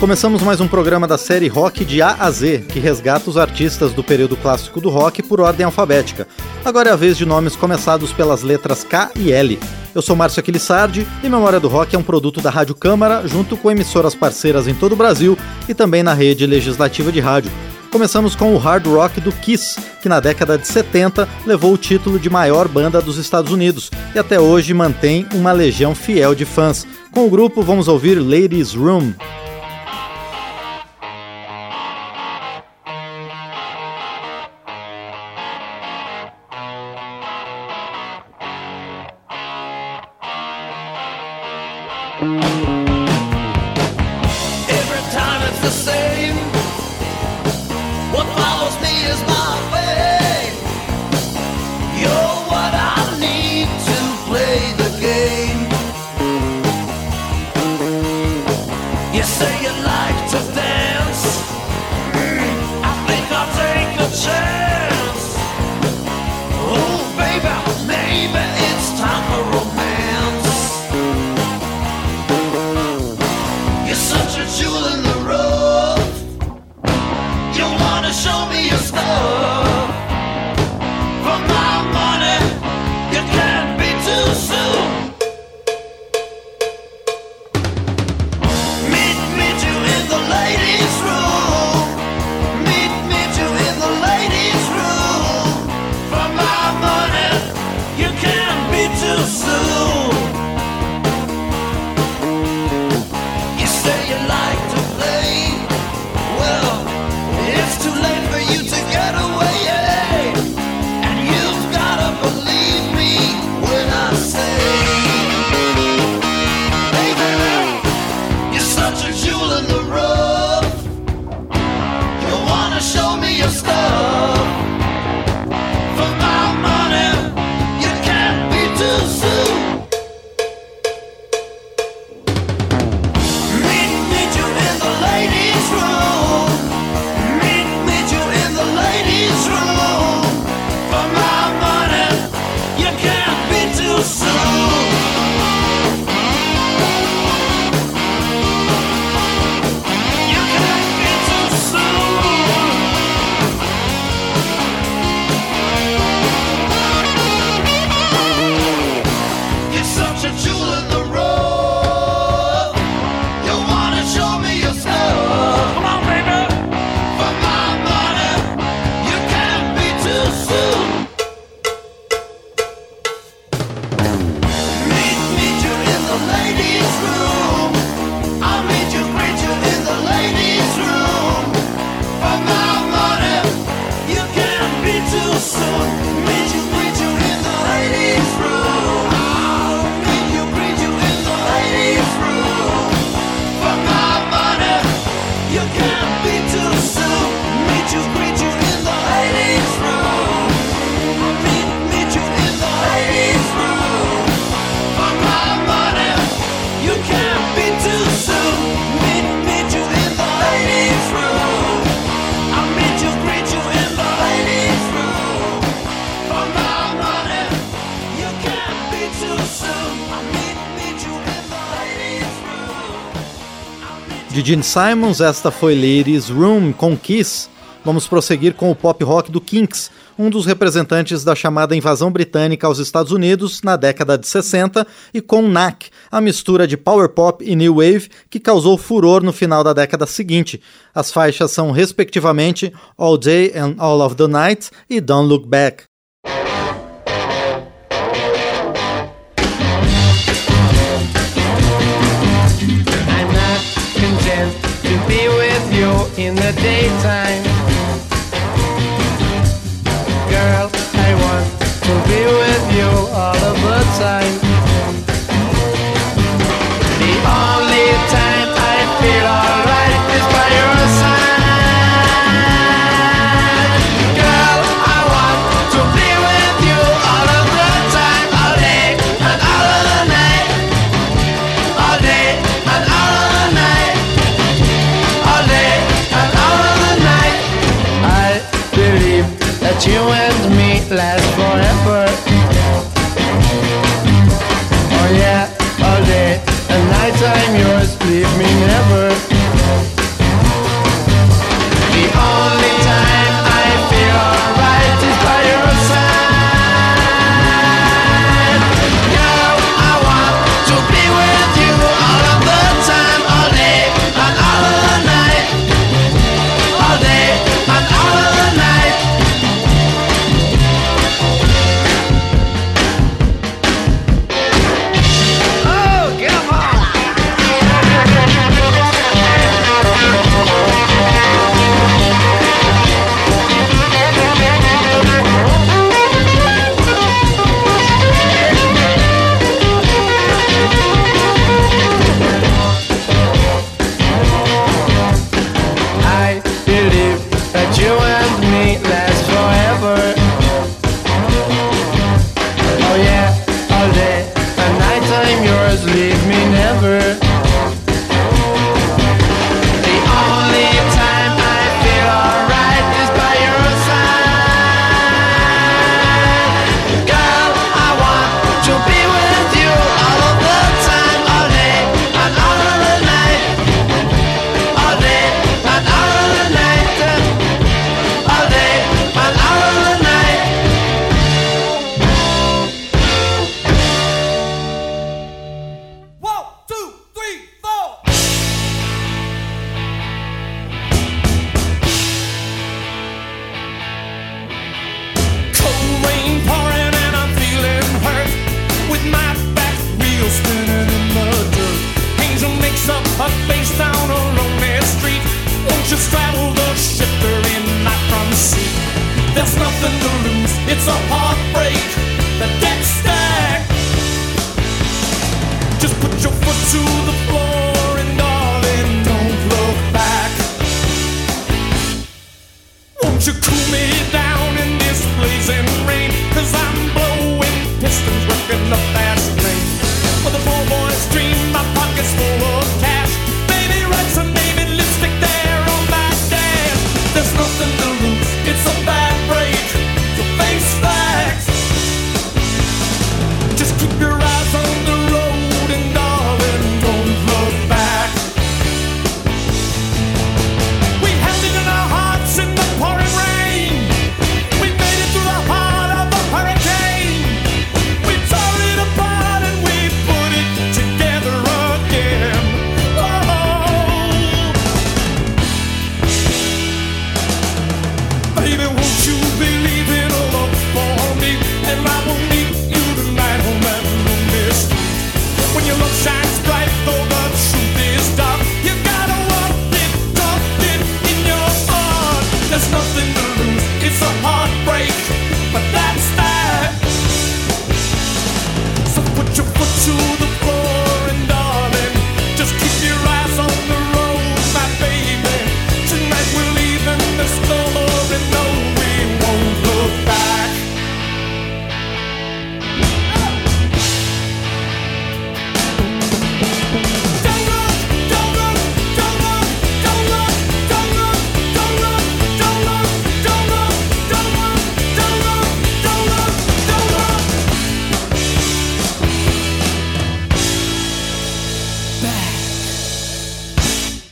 Começamos mais um programa da série Rock de A a Z, que resgata os artistas do período clássico do rock por ordem alfabética. Agora é a vez de nomes começados pelas letras K e L. Eu sou Márcio Aquilissardi e Memória do Rock é um produto da Rádio Câmara, junto com emissoras parceiras em todo o Brasil e também na rede legislativa de rádio. Começamos com o hard rock do Kiss, que na década de 70 levou o título de maior banda dos Estados Unidos e até hoje mantém uma legião fiel de fãs. Com o grupo vamos ouvir Ladies Room. You can't. De Gene Simons, esta foi Ladies Room com Kiss. Vamos prosseguir com o pop rock do Kinks, um dos representantes da chamada invasão britânica aos Estados Unidos na década de 60, e com Knack, a mistura de power pop e new wave que causou furor no final da década seguinte. As faixas são, respectivamente, All Day and All of the Night e Don't Look Back. In the daytime. Girl, I want to be with you all of the time.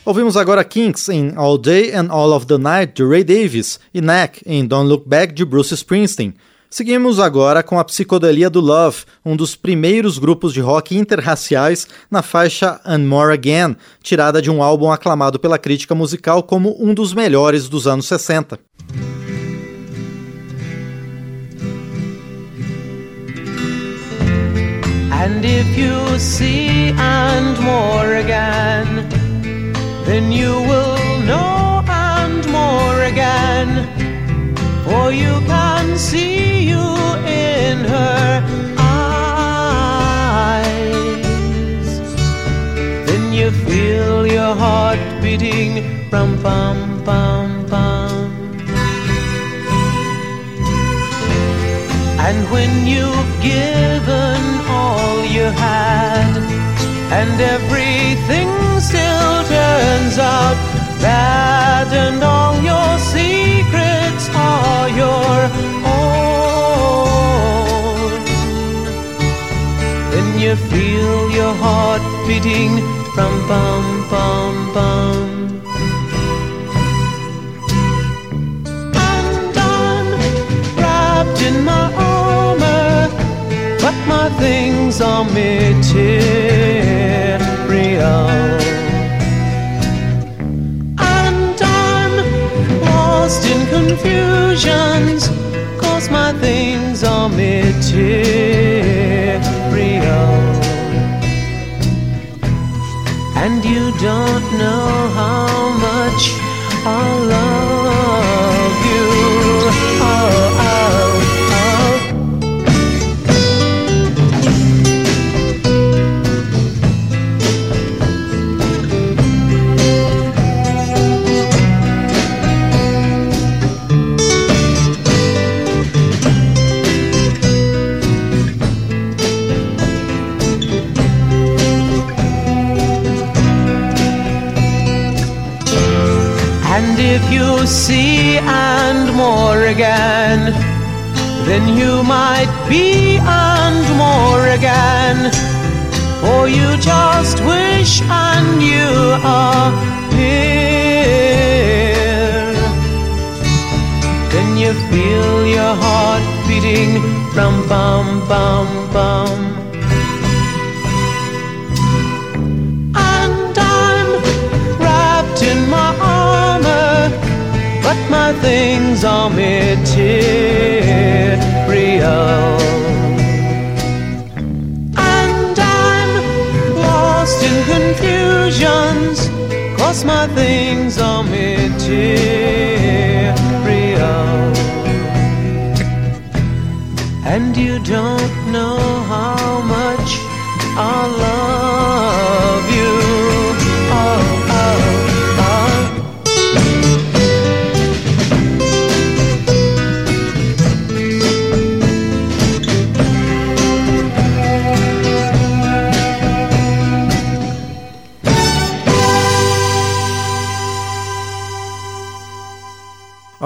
Ouvimos agora Kinks em All Day and All of the Night de Ray Davis e Knack em Don't Look Back de Bruce Springsteen. Seguimos agora com a Psicodelia do Love, um dos primeiros grupos de rock interraciais na faixa And More Again, tirada de um álbum aclamado pela crítica musical como um dos melhores dos anos 60. And if you see and more again then you will know and more again. For you can see you in her eyes. Then you feel your heart beating, rum pum pum pum. And when you've given all you had, and everything still turns out bad, and all your secrets are your own. Then you feel your heart beating from bum bum bum. And I'm wrapped in my armor, but my things are material. And I'm lost in confusions Cause my things are material And you don't know how much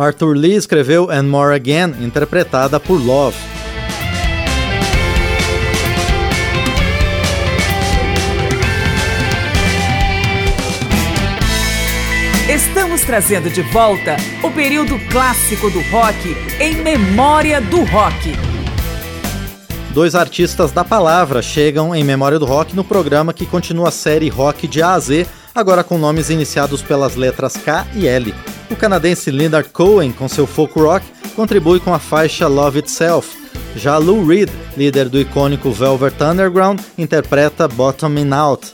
Arthur Lee escreveu And More Again, interpretada por Love. Estamos trazendo de volta o período clássico do rock em memória do rock. Dois artistas da palavra chegam em memória do rock no programa que continua a série Rock de A a Z agora com nomes iniciados pelas letras K e L. O canadense Leonard Cohen, com seu folk rock, contribui com a faixa Love Itself. Já Lou Reed, líder do icônico Velvet Underground, interpreta Bottoming Out.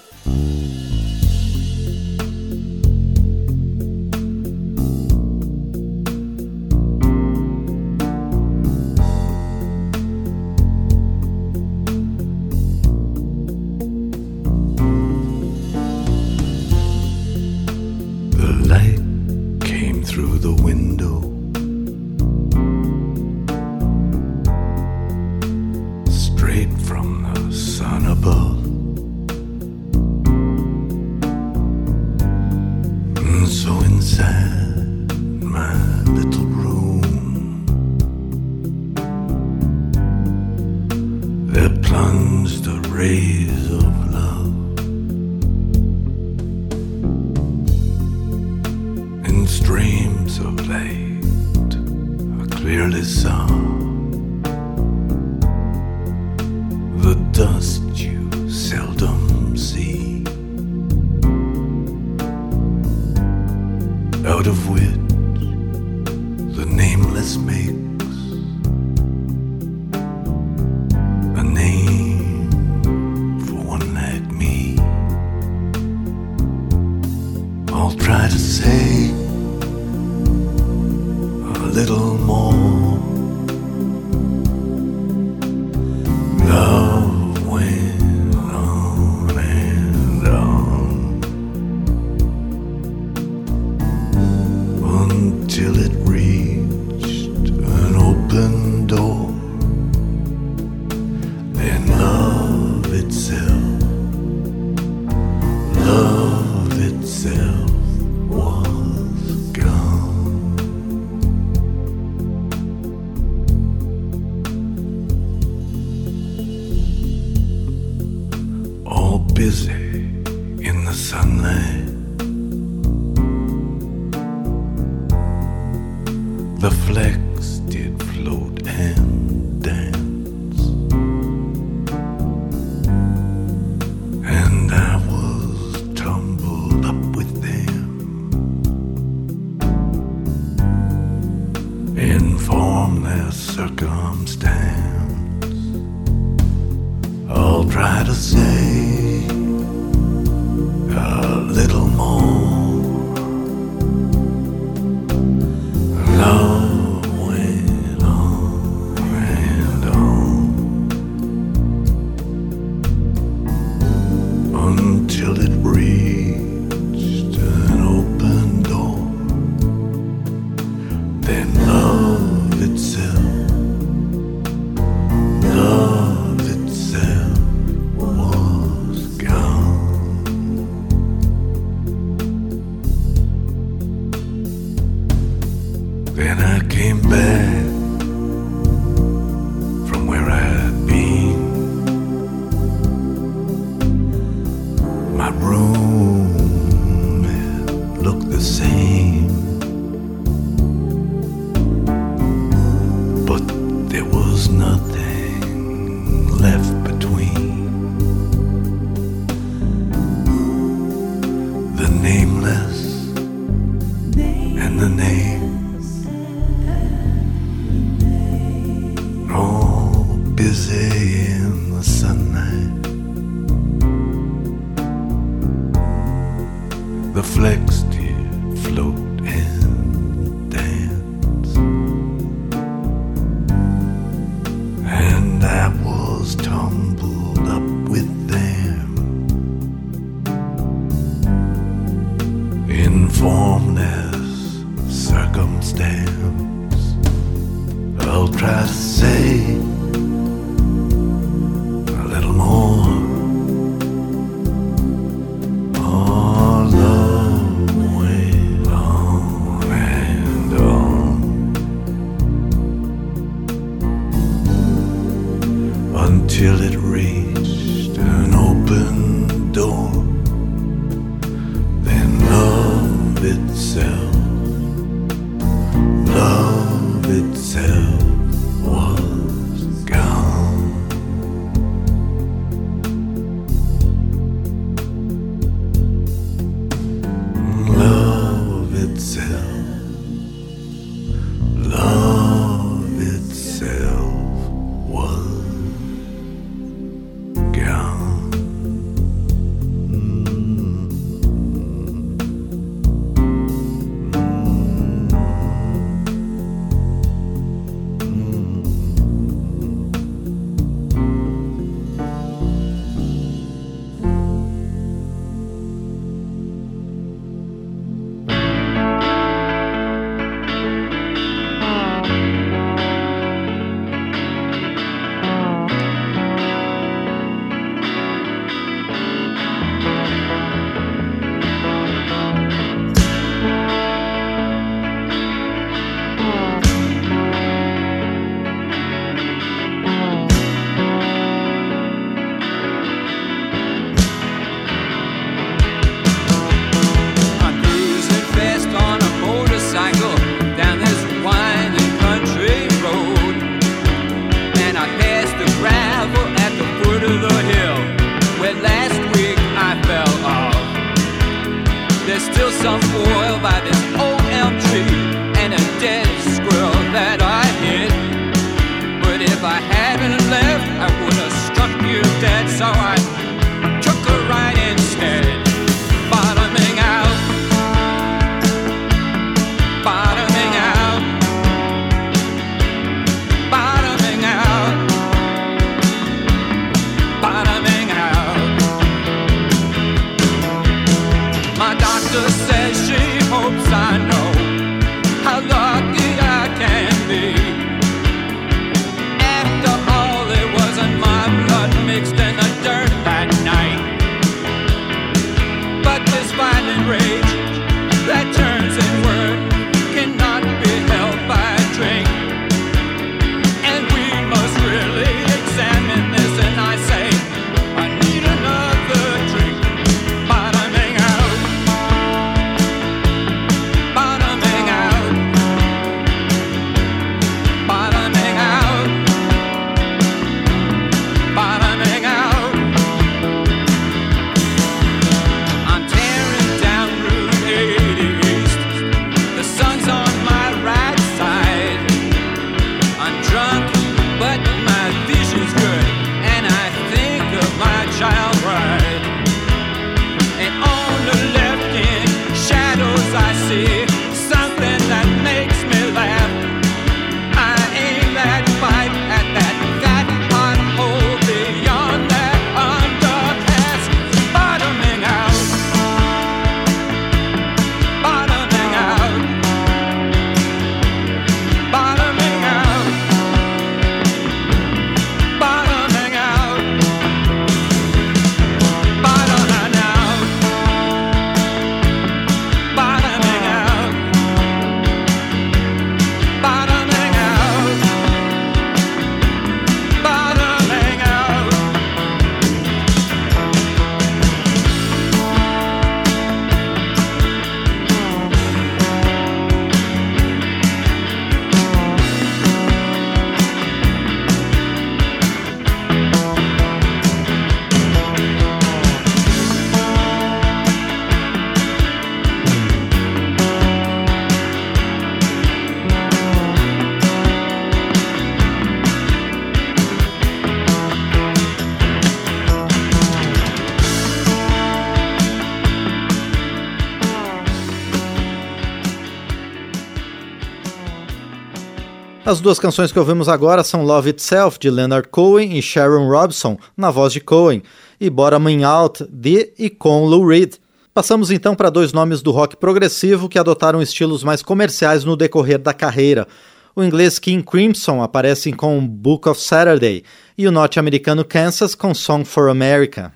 As duas canções que ouvimos agora são Love Itself, de Leonard Cohen e Sharon Robson, na voz de Cohen, e Bottoming Out, de e com Lou Reed. Passamos então para dois nomes do rock progressivo que adotaram estilos mais comerciais no decorrer da carreira. O inglês King Crimson aparece com Book of Saturday e o norte-americano Kansas com Song for America.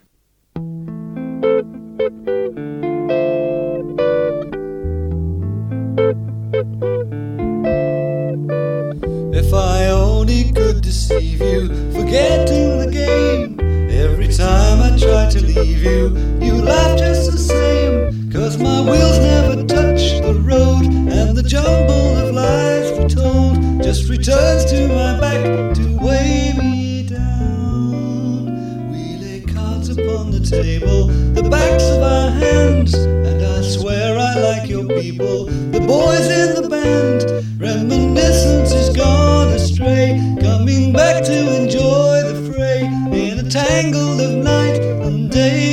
Deceive you, forgetting the game. Every time I try to leave you, you laugh just the same. Cause my wheels never touch the road, and the jumble of lies retold just returns to my back to weigh me down. We lay cards upon the table, the backs of our hands, and I swear I like your people, the boys in the band. Reminiscence is gone astray, to enjoy the fray in a tangle of night and daylight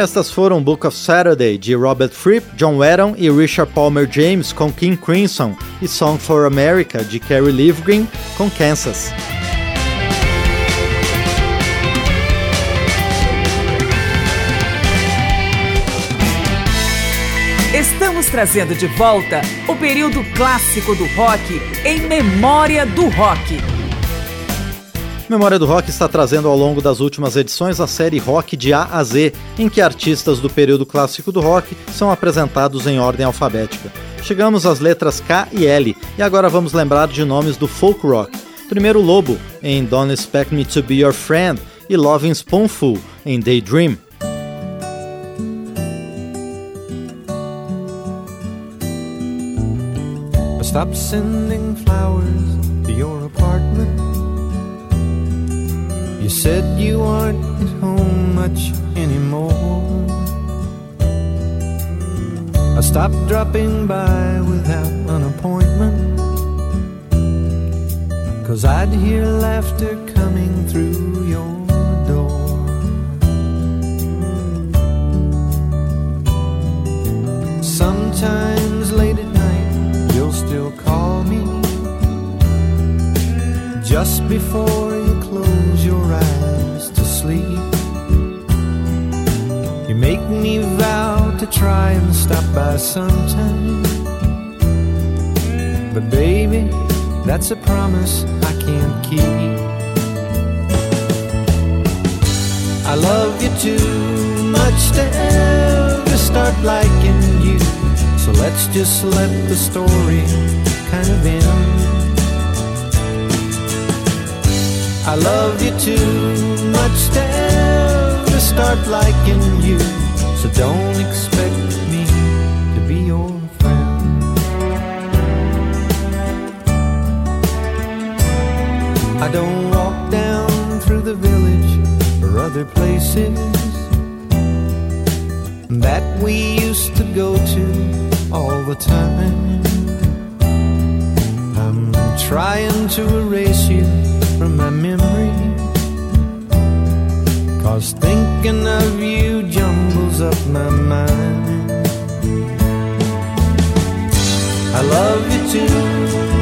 Estas foram Book of Saturday de Robert Fripp, John Wetton e Richard Palmer James com King Crimson e Song for America de Kerry Livgren com Kansas. Estamos trazendo de volta o período clássico do rock em memória do rock. Memória do Rock está trazendo ao longo das últimas edições a série Rock de A a Z, em que artistas do período clássico do rock são apresentados em ordem alfabética. Chegamos às letras K e L e agora vamos lembrar de nomes do folk rock. Primeiro Lobo, em Don't Expect Me to Be Your Friend, e Loving Spoonful, em Daydream. I stopped sending flowers to your apartment. said you aren't at home much anymore. I stopped dropping by without an appointment. Cause I'd hear laughter coming through your door. Sometimes late at night, you'll still call me just before you close sleep. You make me vow to try and stop by sometime. But baby, that's a promise I can't keep. I love you too much to ever start liking you. So let's just let the story kind of end. I love you too much to ever start liking you. So don't expect me to be your friend. I don't walk down through the village or other places that we used to go to all the time. I'm trying to erase you from my memory. Cause thinking of you jumbles up my mind. I love you too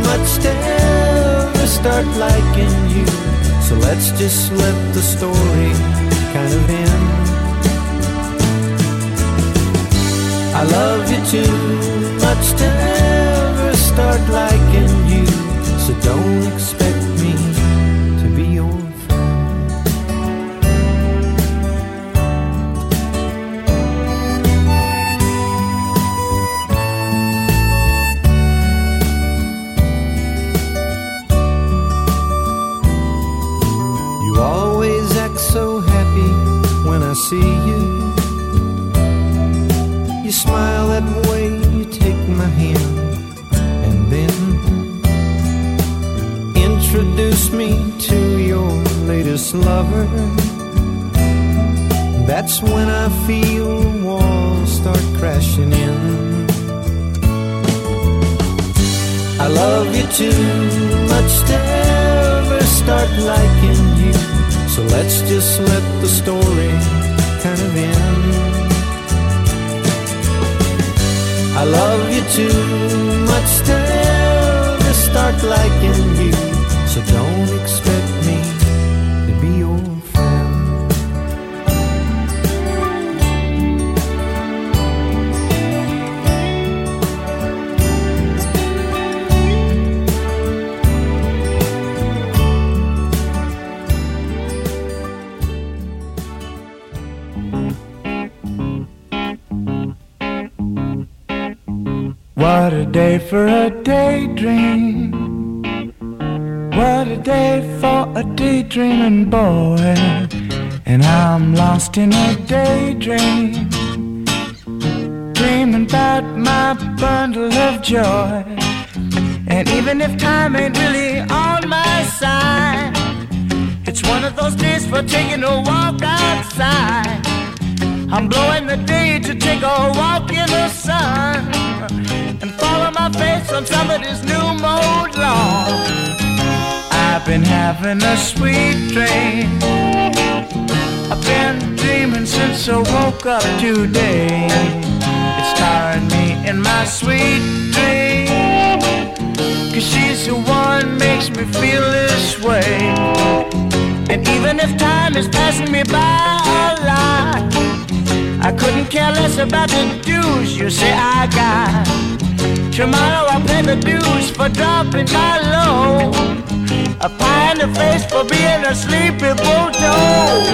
much to ever start liking you. So let's just let the story kind of end. I love you too much to ever start liking you. So don't expect see you. You smile that way, you take my hand, and then introduce me to your latest lover. That's when I feel walls start crashing in. I love you too much to ever start liking you. So let's just let the story kind of end. I love you too much to ever start liking you. So don't expect day for a daydream. What a day for a daydreaming boy. And I'm lost in a daydream. Dreaming about my bundle of joy. And even if time ain't really on my side, it's one of those days for taking a walk outside. I'm blowing the day to take a walk in the sun follow my face on somebody's new mowed lawn. I've been having a sweet dream. I've been dreaming since I woke up today. It's tiring me in my sweet dream. Cause she's the one makes me feel this way. And even if time is passing me by a lot, I couldn't care less about the dues you say I got. Tomorrow I'll pay the dues for dropping my low. A pie in the face for being a sleepy bulldog.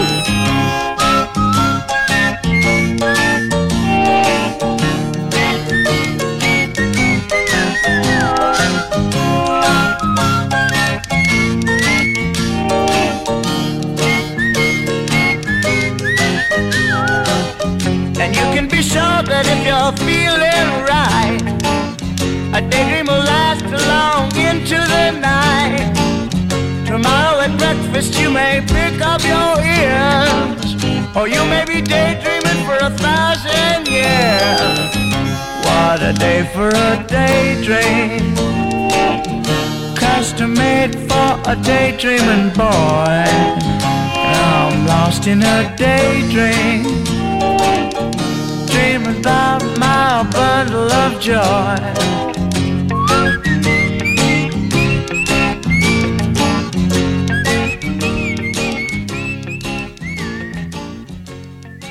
And you can be sure that if you're feeling a daydream will last long into the night. Tomorrow at breakfast you may pick up your ears, or you may be daydreaming for a thousand years. What a day for a daydream, custom made for a daydreaming boy. I'm lost in a daydream dreaming about my bundle of joy.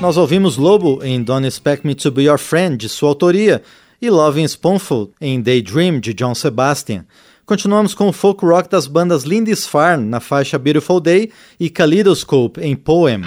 Nós ouvimos Lobo em Don't Expect Me to Be Your Friend, de sua autoria, e Loving Spoonful em Daydream, de John Sebastian. Continuamos com o folk rock das bandas Lindisfarne na faixa Beautiful Day e Kaleidoscope em Poem.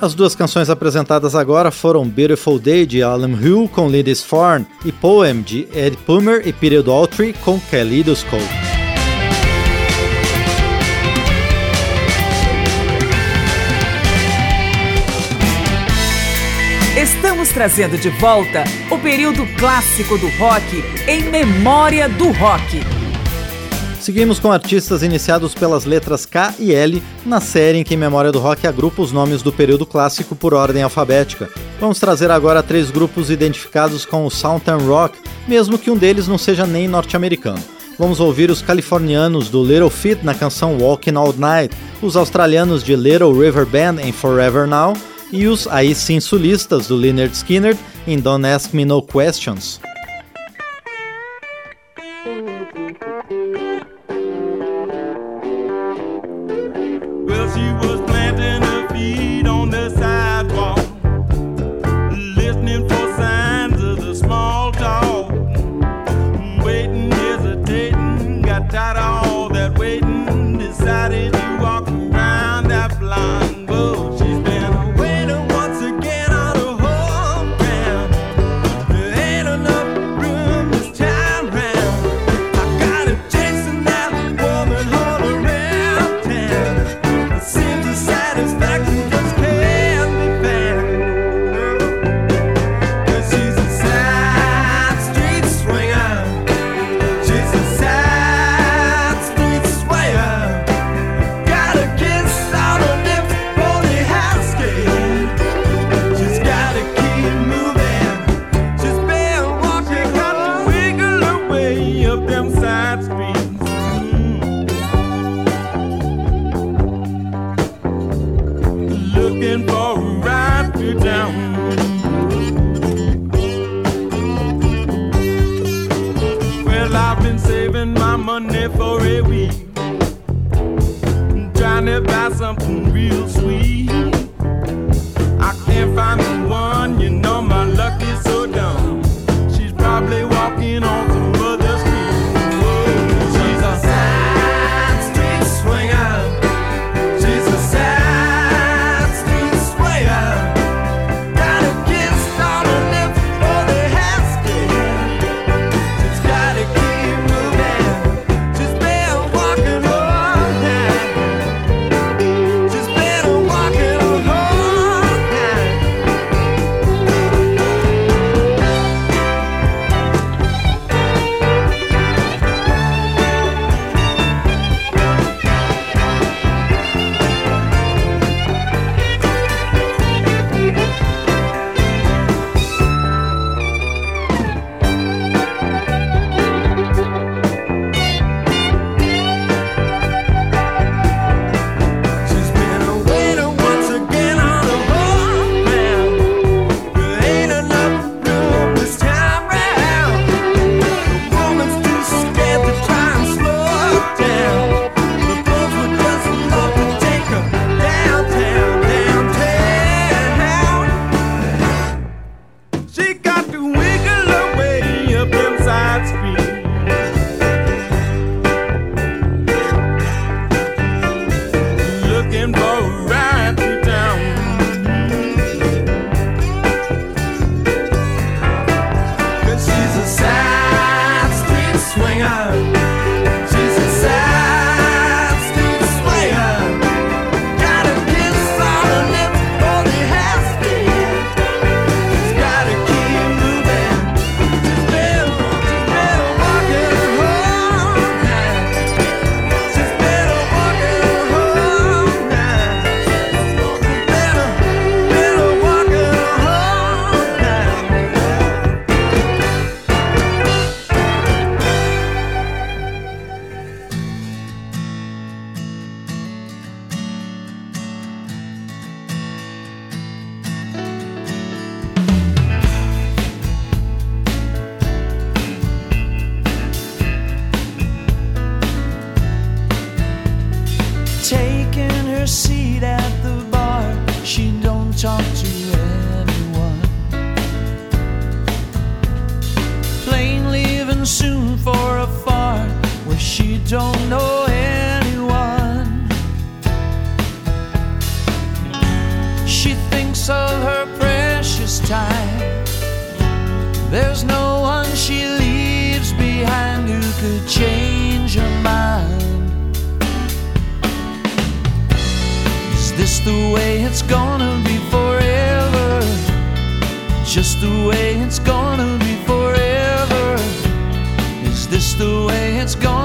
As duas canções apresentadas agora foram Beautiful Day de Alan Hill com Ladies Farn e Poem de Ed Pumer e Peter Daltrey com Kaleidoscope. Estamos trazendo de volta o período clássico do rock em memória do rock. Seguimos com artistas iniciados pelas letras K e L na série em que Memória do Rock agrupa os nomes do período clássico por ordem alfabética. Vamos trazer agora três grupos identificados com o Southern Rock, mesmo que um deles não seja nem norte-americano. Vamos ouvir os californianos do Little Feat na canção Walking All Night, os australianos de Little River Band em Forever Now e os aí sim sulistas do Leonard Skinner em Don't Ask Me No Questions. She thinks There's no one she leaves behind who could change her mind. Is this the way it's gonna be forever? Just the way it's gonna be forever? Is this the way it's gonna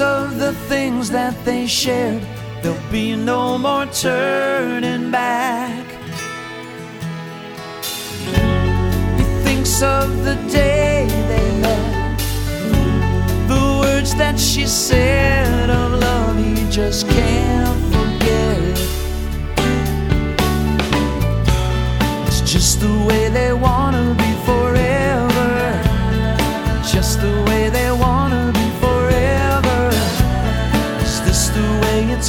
of the things that they shared, there'll be no more turning back. He thinks of the day they met, the words that she said of love, he just can't forget. It's just the way they wanna be it's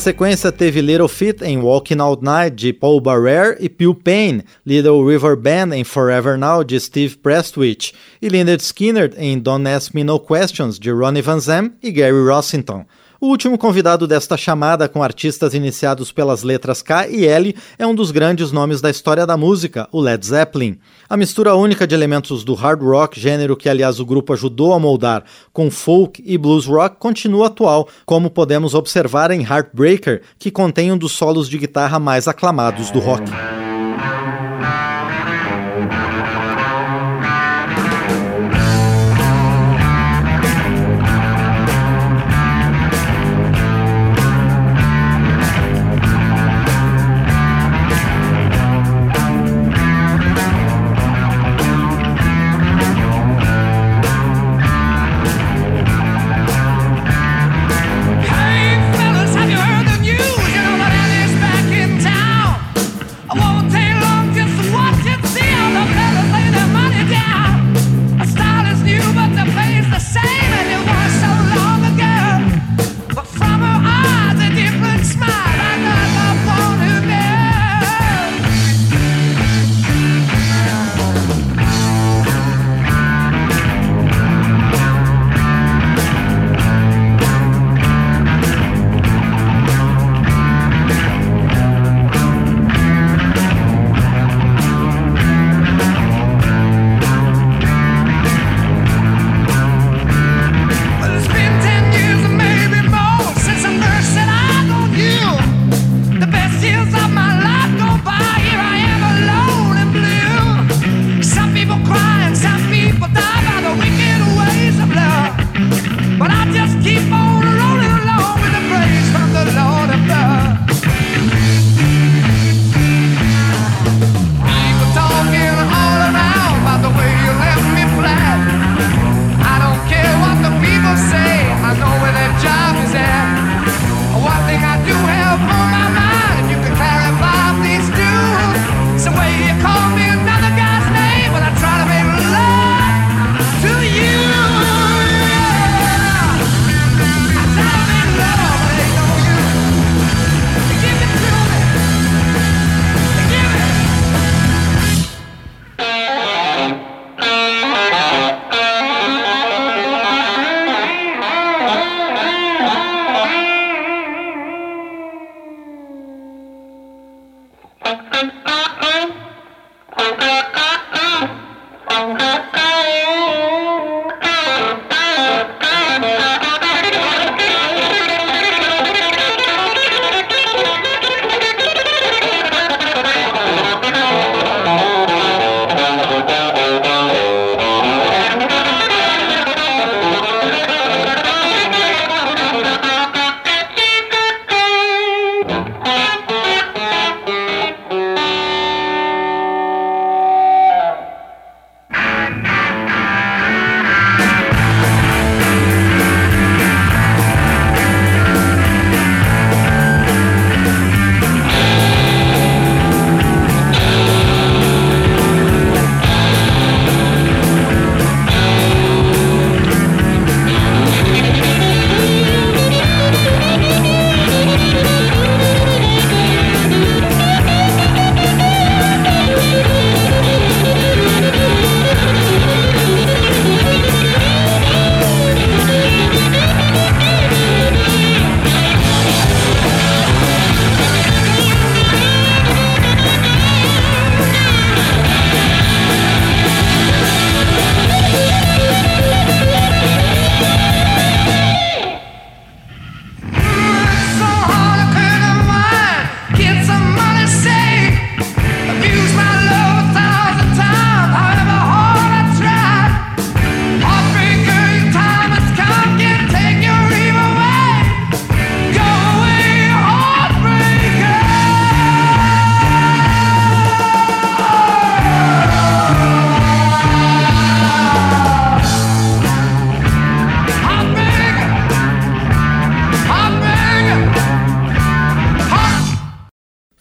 Esta sequência teve Little Feat em Walking Out Night de Paul Barrere e Phil Payne, Little River Band em Forever Now de Steve Prestwich e Lynyrd Skynyrd em Don't Ask Me No Questions de Ronnie Van Zem e Gary Rossington. O último convidado desta chamada com artistas iniciados pelas letras K e L é um dos grandes nomes da história da música, o Led Zeppelin. A mistura única de elementos do hard rock, gênero que aliás o grupo ajudou a moldar, com folk e blues rock, continua atual, como podemos observar em Heartbreaker, que contém um dos solos de guitarra mais aclamados do rock.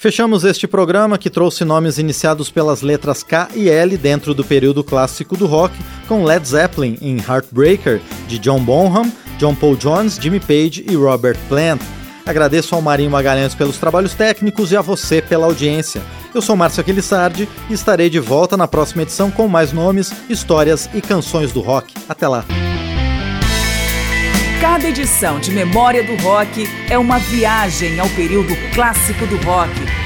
Fechamos este programa que trouxe nomes iniciados pelas letras K e L dentro do período clássico do rock, com Led Zeppelin em Heartbreaker, de John Bonham, John Paul Jones, Jimmy Page e Robert Plant. Agradeço ao Marinho Magalhães pelos trabalhos técnicos e a você pela audiência. Eu sou Márcio Aquilissardi e estarei de volta na próxima edição com mais nomes, histórias e canções do rock. Até lá! Cada edição de Memória do Rock é uma viagem ao período clássico do rock,